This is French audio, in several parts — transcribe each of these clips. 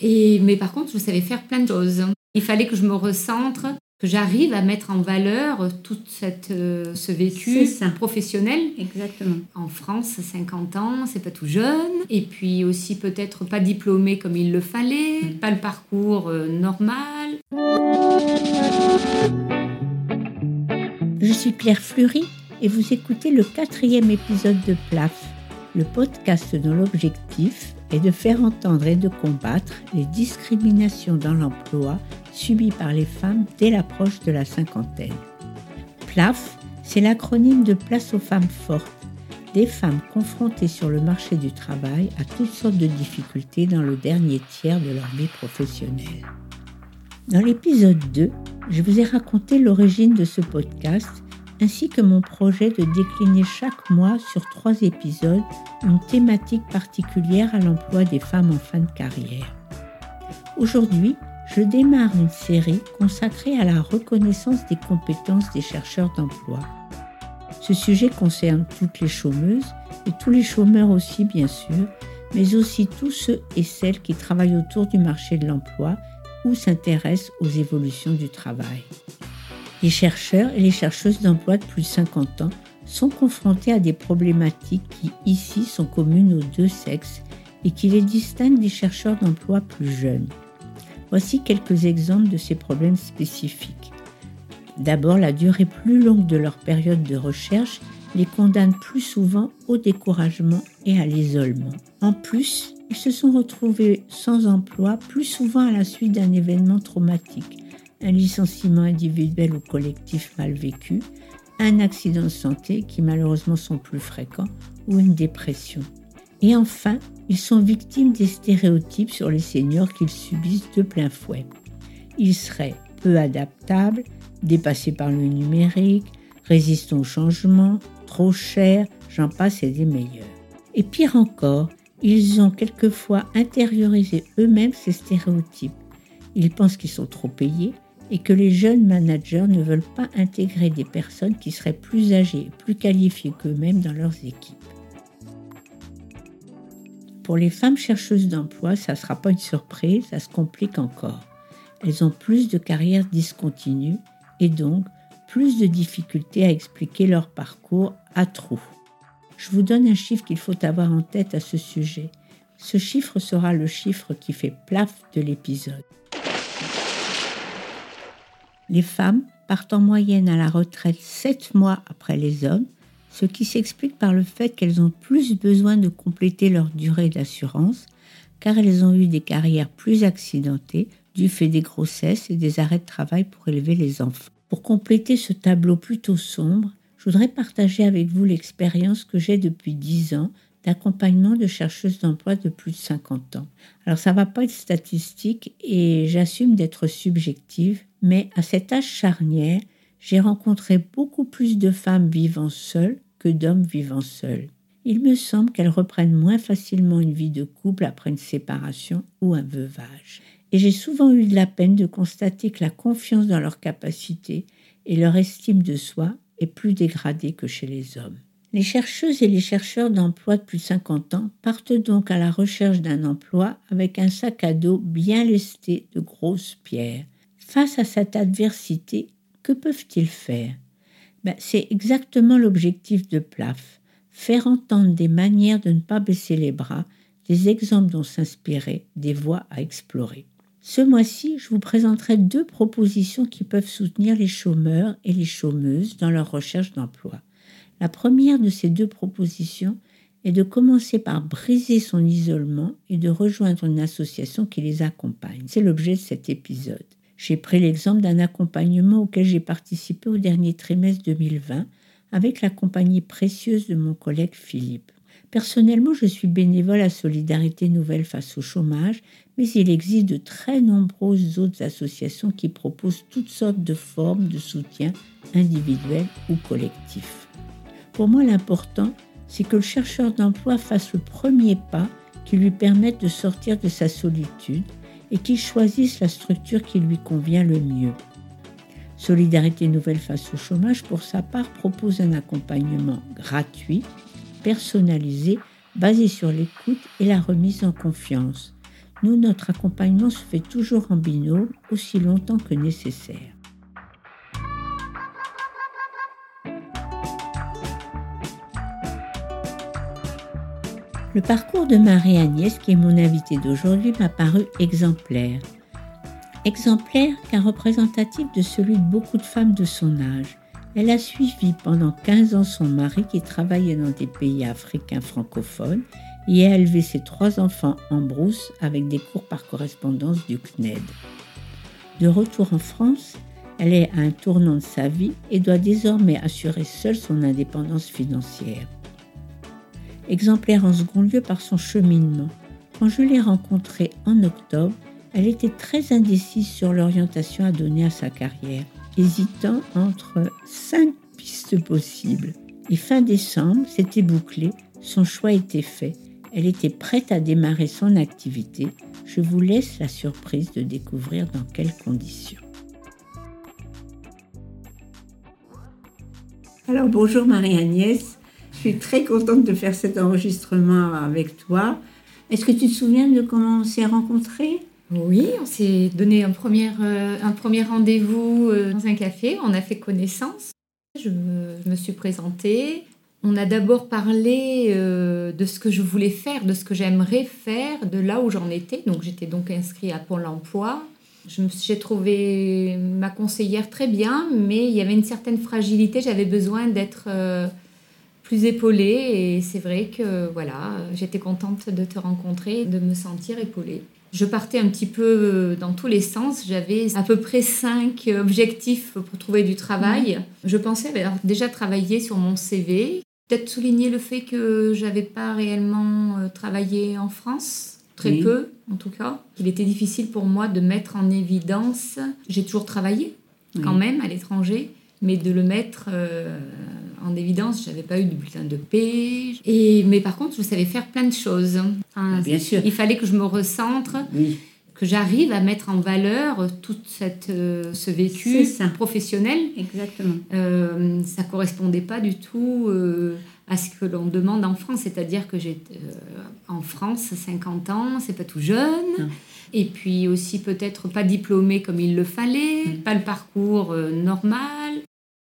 Et, mais par contre, je savais faire plein de choses. Il fallait que je me recentre, que j'arrive à mettre en valeur tout cette, euh, ce vécu professionnel. Exactement. En France, 50 ans, c'est pas tout jeune. Et puis aussi peut-être pas diplômé comme il le fallait, mm. pas le parcours euh, normal. Je suis Claire Fleury et vous écoutez le quatrième épisode de PLAF, le podcast dont l'objectif est de faire entendre et de combattre les discriminations dans l'emploi subies par les femmes dès l'approche de la cinquantaine. PLAF, c'est l'acronyme de Place aux femmes fortes, des femmes confrontées sur le marché du travail à toutes sortes de difficultés dans le dernier tiers de leur vie professionnelle. Dans l'épisode 2, je vous ai raconté l'origine de ce podcast ainsi que mon projet de décliner chaque mois sur trois épisodes une thématique particulière à l'emploi des femmes en fin de carrière. Aujourd'hui, je démarre une série consacrée à la reconnaissance des compétences des chercheurs d'emploi. Ce sujet concerne toutes les chômeuses et tous les chômeurs aussi bien sûr, mais aussi tous ceux et celles qui travaillent autour du marché de l'emploi ou s'intéressent aux évolutions du travail. Les chercheurs et les chercheuses d'emploi de plus de 50 ans sont confrontés à des problématiques qui ici sont communes aux deux sexes et qui les distinguent des chercheurs d'emploi plus jeunes. Voici quelques exemples de ces problèmes spécifiques. D'abord, la durée plus longue de leur période de recherche les condamne plus souvent au découragement et à l'isolement. En plus, ils se sont retrouvés sans emploi plus souvent à la suite d'un événement traumatique, un licenciement individuel ou collectif mal vécu, un accident de santé qui malheureusement sont plus fréquents ou une dépression. Et enfin, ils sont victimes des stéréotypes sur les seniors qu'ils subissent de plein fouet. Ils seraient peu adaptables, dépassés par le numérique, résistants au changement, trop chers, j'en passe et des meilleurs. Et pire encore, ils ont quelquefois intériorisé eux-mêmes ces stéréotypes. Ils pensent qu'ils sont trop payés, et que les jeunes managers ne veulent pas intégrer des personnes qui seraient plus âgées et plus qualifiées qu'eux-mêmes dans leurs équipes. Pour les femmes chercheuses d'emploi, ça ne sera pas une surprise, ça se complique encore. Elles ont plus de carrières discontinues et donc plus de difficultés à expliquer leur parcours à trous. Je vous donne un chiffre qu'il faut avoir en tête à ce sujet. Ce chiffre sera le chiffre qui fait plaf de l'épisode. Les femmes partent en moyenne à la retraite 7 mois après les hommes, ce qui s'explique par le fait qu'elles ont plus besoin de compléter leur durée d'assurance, car elles ont eu des carrières plus accidentées du fait des grossesses et des arrêts de travail pour élever les enfants. Pour compléter ce tableau plutôt sombre, je voudrais partager avec vous l'expérience que j'ai depuis 10 ans d'accompagnement de chercheuses d'emploi de plus de 50 ans. Alors ça va pas être statistique et j'assume d'être subjective, mais à cet âge charnière, j'ai rencontré beaucoup plus de femmes vivant seules que d'hommes vivant seuls. Il me semble qu'elles reprennent moins facilement une vie de couple après une séparation ou un veuvage. Et j'ai souvent eu de la peine de constater que la confiance dans leurs capacités et leur estime de soi est plus dégradée que chez les hommes. Les chercheuses et les chercheurs d'emploi de plus de 50 ans partent donc à la recherche d'un emploi avec un sac à dos bien lesté de grosses pierres. Face à cette adversité, que peuvent-ils faire? Ben, C'est exactement l'objectif de PLAF, faire entendre des manières de ne pas baisser les bras, des exemples dont s'inspirer, des voies à explorer. Ce mois-ci, je vous présenterai deux propositions qui peuvent soutenir les chômeurs et les chômeuses dans leur recherche d'emploi. La première de ces deux propositions est de commencer par briser son isolement et de rejoindre une association qui les accompagne. C'est l'objet de cet épisode. J'ai pris l'exemple d'un accompagnement auquel j'ai participé au dernier trimestre 2020 avec la compagnie précieuse de mon collègue Philippe. Personnellement, je suis bénévole à Solidarité Nouvelle face au chômage, mais il existe de très nombreuses autres associations qui proposent toutes sortes de formes de soutien individuel ou collectif. Pour moi, l'important, c'est que le chercheur d'emploi fasse le premier pas qui lui permette de sortir de sa solitude et qu'il choisisse la structure qui lui convient le mieux. Solidarité Nouvelle face au chômage, pour sa part, propose un accompagnement gratuit, personnalisé, basé sur l'écoute et la remise en confiance. Nous, notre accompagnement se fait toujours en binôme, aussi longtemps que nécessaire. Le parcours de Marie-Agnès, qui est mon invitée d'aujourd'hui, m'a paru exemplaire. Exemplaire car représentatif de celui de beaucoup de femmes de son âge. Elle a suivi pendant 15 ans son mari qui travaillait dans des pays africains francophones et a élevé ses trois enfants en brousse avec des cours par correspondance du CNED. De retour en France, elle est à un tournant de sa vie et doit désormais assurer seule son indépendance financière. Exemplaire en second lieu par son cheminement. Quand je l'ai rencontrée en octobre, elle était très indécise sur l'orientation à donner à sa carrière hésitant entre cinq pistes possibles. Et fin décembre, c'était bouclé, son choix était fait. Elle était prête à démarrer son activité. Je vous laisse la surprise de découvrir dans quelles conditions. Alors bonjour Marie-Agnès, je suis très contente de faire cet enregistrement avec toi. Est-ce que tu te souviens de comment on s'est rencontrés? Oui, on s'est donné un premier, euh, premier rendez-vous euh, dans un café, on a fait connaissance. Je me, suis présentée. On a d'abord parlé euh, de ce que je voulais faire, de ce que j'aimerais faire, de là où j'en étais. Donc j'étais donc inscrite à Pôle emploi. J'ai trouvé ma conseillère très bien, mais il y avait une certaine fragilité. J'avais besoin d'être plus épaulée et c'est vrai que voilà, j'étais contente de te rencontrer, de me sentir épaulée. Je partais un petit peu dans tous les sens. J'avais à peu près cinq objectifs pour trouver du travail. Mmh. Je pensais avoir déjà travaillé sur mon CV. Peut-être souligner le fait que j'avais pas réellement euh, travaillé en France, très peu en tout cas. Il était difficile pour moi de mettre en évidence. J'ai toujours travaillé quand même à l'étranger, mais de le mettre euh, en évidence, j'avais pas eu de bulletin de paix. Et, mais par contre, je savais faire plein de choses. Ah, bien sûr. Il fallait que je me recentre, que j'arrive à mettre en valeur tout cette, euh, ce vécu professionnel. Exactement. Euh, ça correspondait pas du tout euh, à ce que l'on demande en France. C'est-à-dire que j'ai euh, en France 50 ans, c'est pas tout jeune. Et puis aussi peut-être pas diplômé comme il le fallait, pas le parcours normal.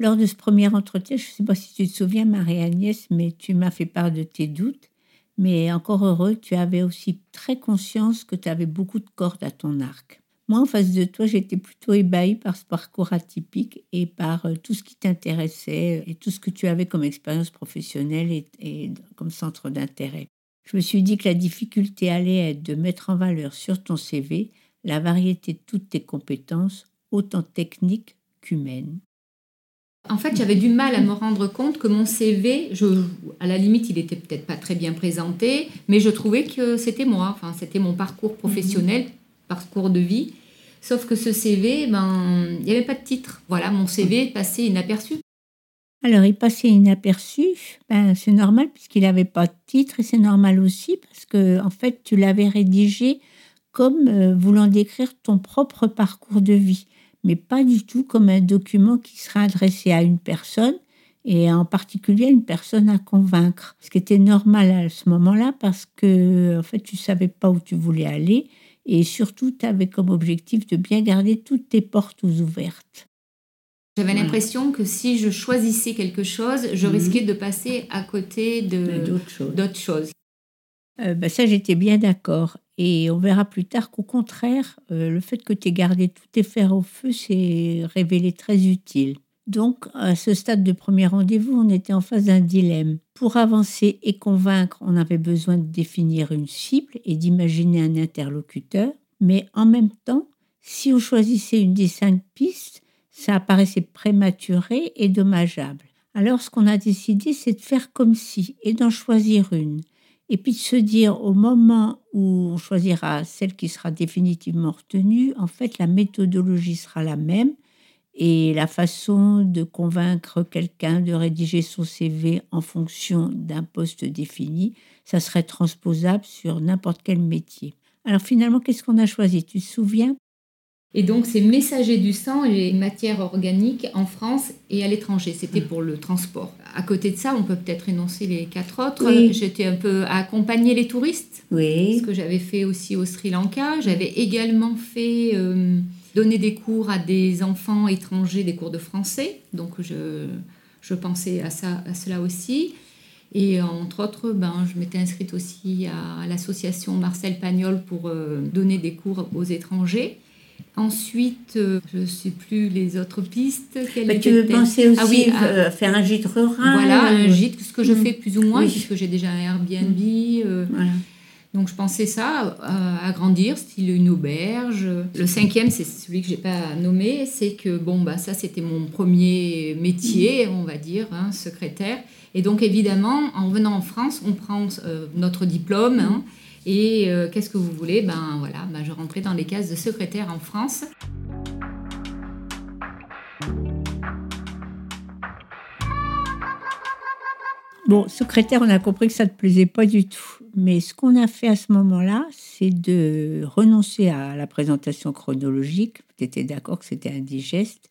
Lors de ce premier entretien, je ne sais pas si tu te souviens, Marie-Agnès, mais tu m'as fait part de tes doutes. Mais encore heureux, tu avais aussi très conscience que tu avais beaucoup de cordes à ton arc. Moi, en face de toi, j'étais plutôt ébahie par ce parcours atypique et par euh, tout ce qui t'intéressait et tout ce que tu avais comme expérience professionnelle et, et comme centre d'intérêt. Je me suis dit que la difficulté allait être de mettre en valeur sur ton CV la variété de toutes tes compétences, autant techniques qu'humaines. En fait, j'avais du mal à me rendre compte que mon CV, je, à la limite, il était peut-être pas très bien présenté, mais je trouvais que c'était moi. Enfin, c'était mon parcours professionnel, mhm. parcours de vie. Sauf que ce CV, ben, il n'y avait pas de titre. Voilà, mon CV passait inaperçu. Alors, il passait inaperçu, ben, c'est normal puisqu'il n'avait pas de titre et c'est normal aussi parce que, en fait, tu l'avais rédigé comme euh, voulant décrire ton propre parcours de vie mais pas du tout comme un document qui sera adressé à une personne et en particulier à une personne à convaincre. Ce qui était normal à ce moment-là parce que en fait tu savais pas où tu voulais aller et surtout tu avais comme objectif de bien garder toutes tes portes ouvertes. J'avais l'impression que si je choisissais quelque chose, je mhm. risquais de passer à côté de d'autres choses. Euh, bah, ça, j'étais bien d'accord. Et on verra plus tard qu'au contraire, euh, le fait que tu aies gardé tous tes fers au feu s'est révélé très utile. Donc, à ce stade de premier rendez-vous, on était en face d'un dilemme. Pour avancer et convaincre, on avait besoin de définir une cible et d'imaginer un interlocuteur. Mais en même temps, si on choisissait une des cinq pistes, ça apparaissait prématuré et dommageable. Alors, ce qu'on a décidé, c'est de faire comme si et d'en choisir une et puis de se dire au moment où on choisira celle qui sera définitivement retenue, en fait, la méthodologie sera la même et la façon de convaincre quelqu'un de rédiger son CV en fonction d'un poste défini, ça serait transposable sur n'importe quel métier. Alors finalement, qu'est-ce qu'on a choisi? Tu te souviens? Et donc, c'est messager du sang et les matières organiques en France et à l'étranger. C'était pour le transport. À côté de ça, on peut peut-être énoncer les quatre autres. Oui. J'étais un peu à accompagner les touristes, Oui. ce que j'avais fait aussi au Sri Lanka. J'avais également fait euh, donner des cours à des enfants étrangers, des cours de français. Donc, je, je pensais à, ça, à cela aussi. Et entre autres, ben, je m'étais inscrite aussi à l'association Marcel Pagnol pour euh, donner des cours aux étrangers. Ensuite, euh, je ne sais plus les autres pistes. Bah, tu veux penser aussi Ah oui, à- euh, faire un gîte rural voilà, un euh, gîte, ce que je Mm. fais plus ou moins, Oui. puisque j'ai déjà un Airbnb. euh, Voilà. donc je pensais ça, à agrandir, style une auberge. Le cinquième, c'est celui que j'ai pas nommé, c'est que bon, bah, ça c'était mon premier métier, on va dire, hein, secrétaire. Et donc évidemment, en venant en France, on prend euh, notre diplôme. hein, et euh, qu'est-ce que vous voulez? Ben voilà, ben, je rentrais dans les cases de secrétaire en France. Bon, secrétaire, on a compris que ça ne te plaisait pas du tout. Mais ce qu'on a fait à ce moment-là, c'est de renoncer à la présentation chronologique. Tu étais d'accord que c'était indigeste.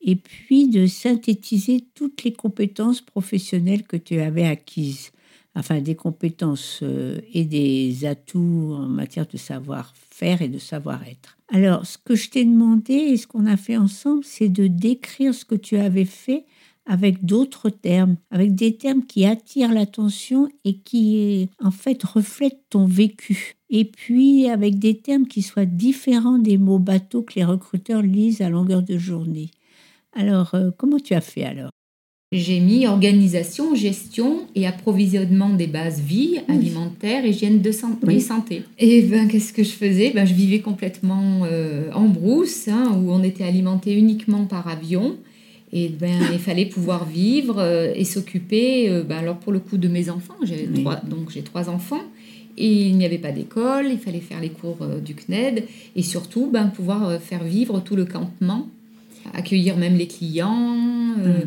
Et puis de synthétiser toutes les compétences professionnelles que tu avais acquises. Enfin, des compétences euh, et des atouts en matière de savoir-faire et de savoir-être. Alors, ce que je t'ai demandé et ce qu'on a fait ensemble, c'est de décrire ce que tu avais fait avec d'autres termes, avec des termes qui attirent l'attention et qui en fait reflètent ton vécu. Et puis avec des termes qui soient différents des mots bateaux que les recruteurs lisent à longueur de journée. Alors, euh, comment tu as fait alors? J'ai mis organisation, gestion et approvisionnement des bases vie, alimentaire, hygiène de san- Oui. et santé. Et ben qu'est-ce que je faisais? Ben, Je vivais complètement euh, en brousse, hein, où on était alimenté uniquement par avion. Et ben, il fallait pouvoir vivre euh, et s'occuper, euh, ben, alors pour le coup de mes enfants, j'ai Oui. trois, donc j'ai trois enfants, et il n'y avait pas d'école, il fallait faire les cours du CNED, et surtout ben, pouvoir faire vivre tout le campement, accueillir même les clients. euh,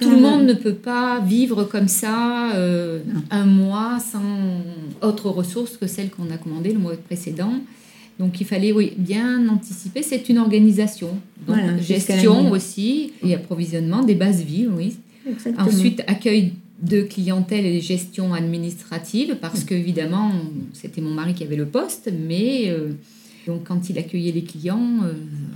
Mm. Tout le monde ne peut pas vivre comme ça euh, un mois sans autre ressource que celle qu'on a commandée le mois précédent. Donc il fallait oui, bien anticiper. C'est une organisation. Donc Voilà, gestion aussi et approvisionnement des bases vie, oui. Exactement. Ensuite, accueil de clientèle et gestion administrative, parce qu'évidemment, c'était mon mari qui avait le poste, mais euh, donc quand il accueillait les clients, euh,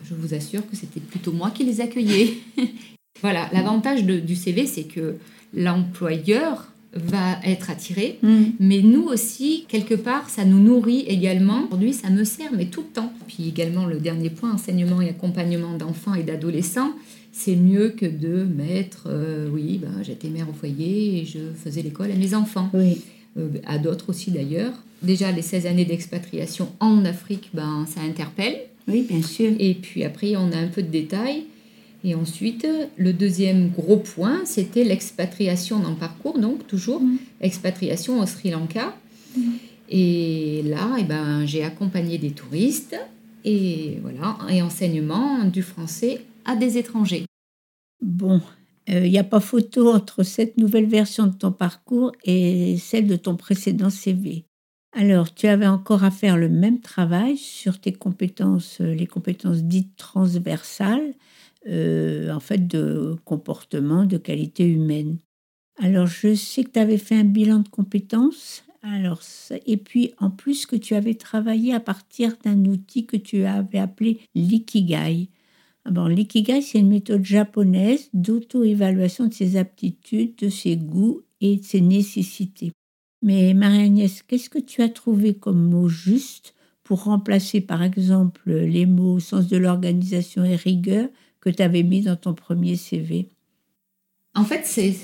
je vous assure que c'était plutôt moi qui les accueillais. voilà, l'avantage du CV, c'est que l'employeur va être attiré, Mm. mais nous aussi, quelque part, ça nous nourrit également. Aujourd'hui, ça me sert, mais tout le temps. Puis également, le dernier point, enseignement et accompagnement d'enfants et d'adolescents, c'est mieux que de mettre, euh, oui, ben, j'étais mère au foyer et je faisais l'école à mes enfants. Oui. Euh, à d'autres aussi d'ailleurs. Déjà, les 16 années d'expatriation en Afrique, ben, ça interpelle. oui, bien sûr. Et puis après, on a un peu de détails. Et ensuite, le deuxième gros point, c'était l'expatriation dans le parcours, donc toujours Mm. expatriation au Sri Lanka. Et là, eh ben, j'ai accompagné des touristes et voilà, et enseignement du français à des étrangers. Bon, il n'y a pas photo entre cette nouvelle version de ton parcours et celle de ton précédent CV. Alors, tu avais encore à faire le même travail sur tes compétences, euh, les compétences dites transversales, euh, en fait, de comportement, de qualité humaine. Alors, je sais que tu avais fait un bilan de compétences. Alors, et puis, en plus, que tu avais travaillé à partir d'un outil que tu avais appelé l'ikigai. Ah Bon, l'ikigai, c'est une méthode japonaise d'auto-évaluation de ses aptitudes, de ses goûts et de ses nécessités. Mais Marie-Agnès, qu'est-ce que tu as trouvé comme mot juste pour remplacer, par exemple, les mots sens de l'organisation et rigueur que tu avais mis dans ton premier CV En fait, c'est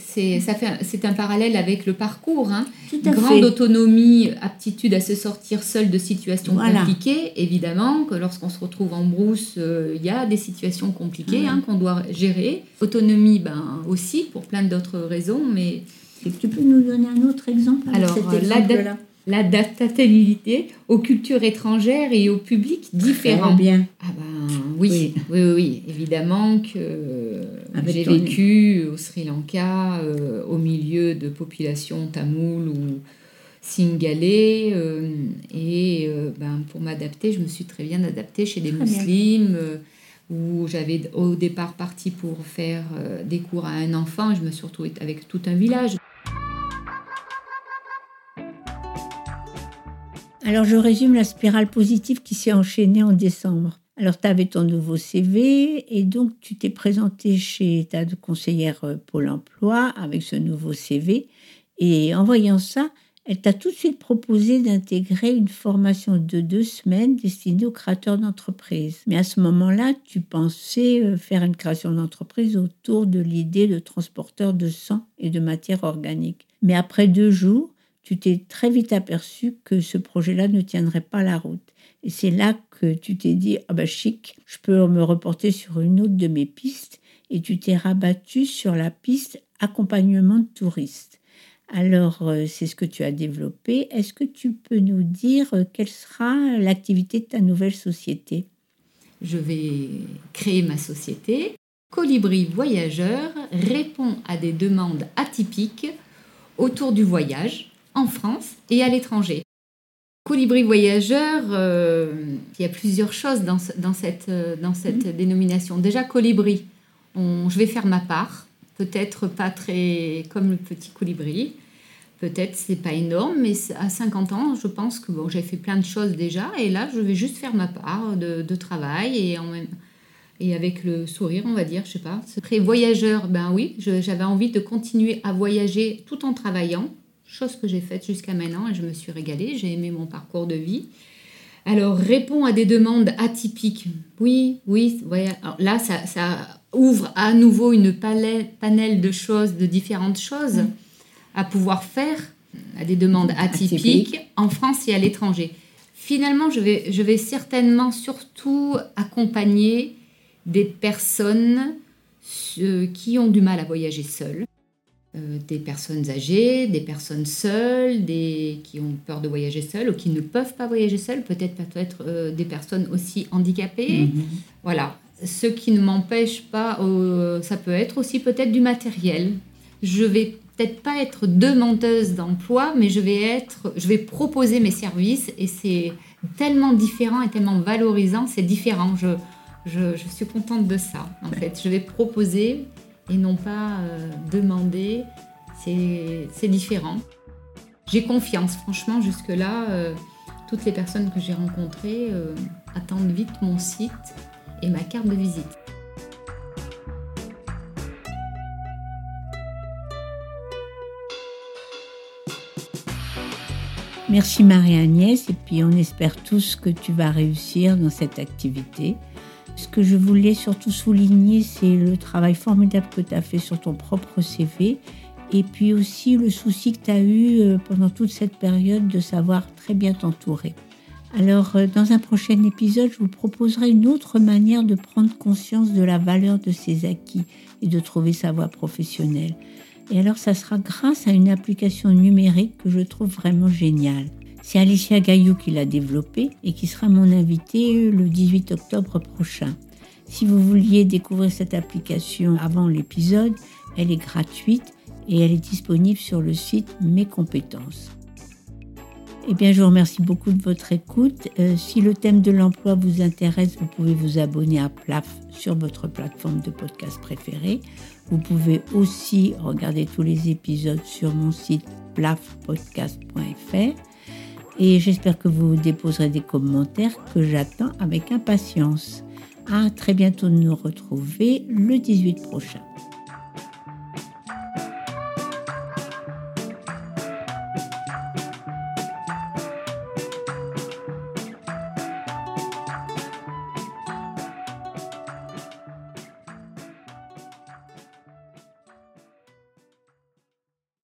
un- parallèle avec le parcours. hein. Tout à Grande fait. autonomie, aptitude à se sortir seul de situations Voilà. compliquées. Évidemment que lorsqu'on se retrouve en brousse, euh, il y a des situations compliquées hein, qu'on doit gérer. Autonomie, ben, aussi, pour plein d'autres raisons, mais Et tu peux nous donner un autre exemple Alors, euh, exemple-là? L'adaptabilité aux cultures étrangères et aux publics différents. Bien. Ah ben oui, Oui. oui, évidemment que euh, j'ai vécu au Sri Lanka euh, au milieu de populations tamoules où singalais. et ben, pour m'adapter, je me suis très bien adaptée chez des musulmans où j'avais au départ parti pour faire des cours à un enfant et je me suis retrouvée avec tout un village. Alors je résume la spirale positive qui s'est enchaînée en décembre. Alors tu avais ton nouveau CV et donc tu t'es présenté chez ta conseillère euh, Pôle Emploi avec ce nouveau CV et en voyant ça, elle t'a tout de suite proposé d'intégrer une formation de deux semaines destinée aux créateurs d'entreprise. Mais à ce moment-là, tu pensais euh, faire une création d'entreprise autour de l'idée de transporteur de sang et de matière organique. Mais après deux jours, tu t'es très vite aperçu que ce projet-là ne tiendrait pas la route. Et c'est là que tu t'es dit, ah bah chic, je peux me reporter sur une autre de mes pistes. Et tu t'es rabattu sur la piste accompagnement de touristes. Alors, euh, c'est ce que tu as développé. Est-ce que tu peux nous dire euh, quelle sera l'activité de ta nouvelle société? Je vais créer ma société. Colibri Voyageur répond à des demandes atypiques autour du voyage en France et à l'étranger. Colibri voyageur, euh, il y a plusieurs choses dans, cette, euh, dans cette mhm. dénomination. Déjà, colibri, je vais faire ma part. Peut-être pas très comme le petit colibri. Peut-être c'est pas énorme, mais à 50 ans, je pense que bon, j'ai fait plein de choses déjà. Et là, je vais juste faire ma part de, travail et, en même, et avec le sourire, on va dire, je sais pas. Après, voyageur, ben oui, j'avais envie de continuer à voyager tout en travaillant chose que j'ai faite jusqu'à maintenant et je me suis régalée, j'ai aimé mon parcours de vie. Alors, répond à des demandes atypiques. Oui, oui, là, ça, ouvre à nouveau une palette, panel de choses, de différentes choses à pouvoir faire à des demandes atypiques en France et à l'étranger. Finalement, je vais, je vais certainement surtout accompagner des personnes euh, qui ont du mal à voyager seules euh, des personnes âgées, des personnes seules, des qui ont peur de voyager seules ou qui ne peuvent pas voyager seules, peut-être peut-être euh, des personnes aussi handicapées. Mhm. Voilà, ce qui ne m'empêche pas, euh, ça peut être aussi peut-être du matériel. Je vais peut-être pas être demandeuse d'emploi, mais je vais être, je vais proposer mes services et c'est tellement différent et tellement valorisant, c'est différent. Je, je, je, suis contente de ça. En fait, je vais proposer et non pas euh, demander. C'est différent. J'ai confiance, franchement, jusque-là, euh, toutes les personnes que j'ai rencontrées euh, attendent vite mon site et ma carte de visite. Merci Marie-Agnès et puis on espère tous que tu vas réussir dans cette activité. Ce que je voulais surtout souligner, c'est le travail formidable que tu as fait sur ton propre CV et puis aussi le souci que tu as eu euh, pendant toute cette période de savoir très bien t'entourer. Alors, euh, dans un prochain épisode, je vous proposerai une autre manière de prendre conscience de la valeur de ses acquis et de trouver sa voie professionnelle. Et alors, ça sera grâce à une application numérique que je trouve vraiment géniale. C'est Alicia Gaillou qui l'a développée et qui sera mon invitée le 18 octobre prochain. Si vous vouliez découvrir cette application avant l'épisode, elle est gratuite et elle est disponible sur le site Mes compétences. Eh bien, je vous remercie beaucoup de votre écoute. Euh, si le thème de l'emploi vous intéresse, vous pouvez vous abonner à PLAF sur votre plateforme de podcast préférée. Vous pouvez aussi regarder tous les épisodes sur mon site plafpodcast.fr et j'espère que vous déposerez des commentaires que j'attends avec impatience. À très bientôt de nous retrouver le 18 prochain.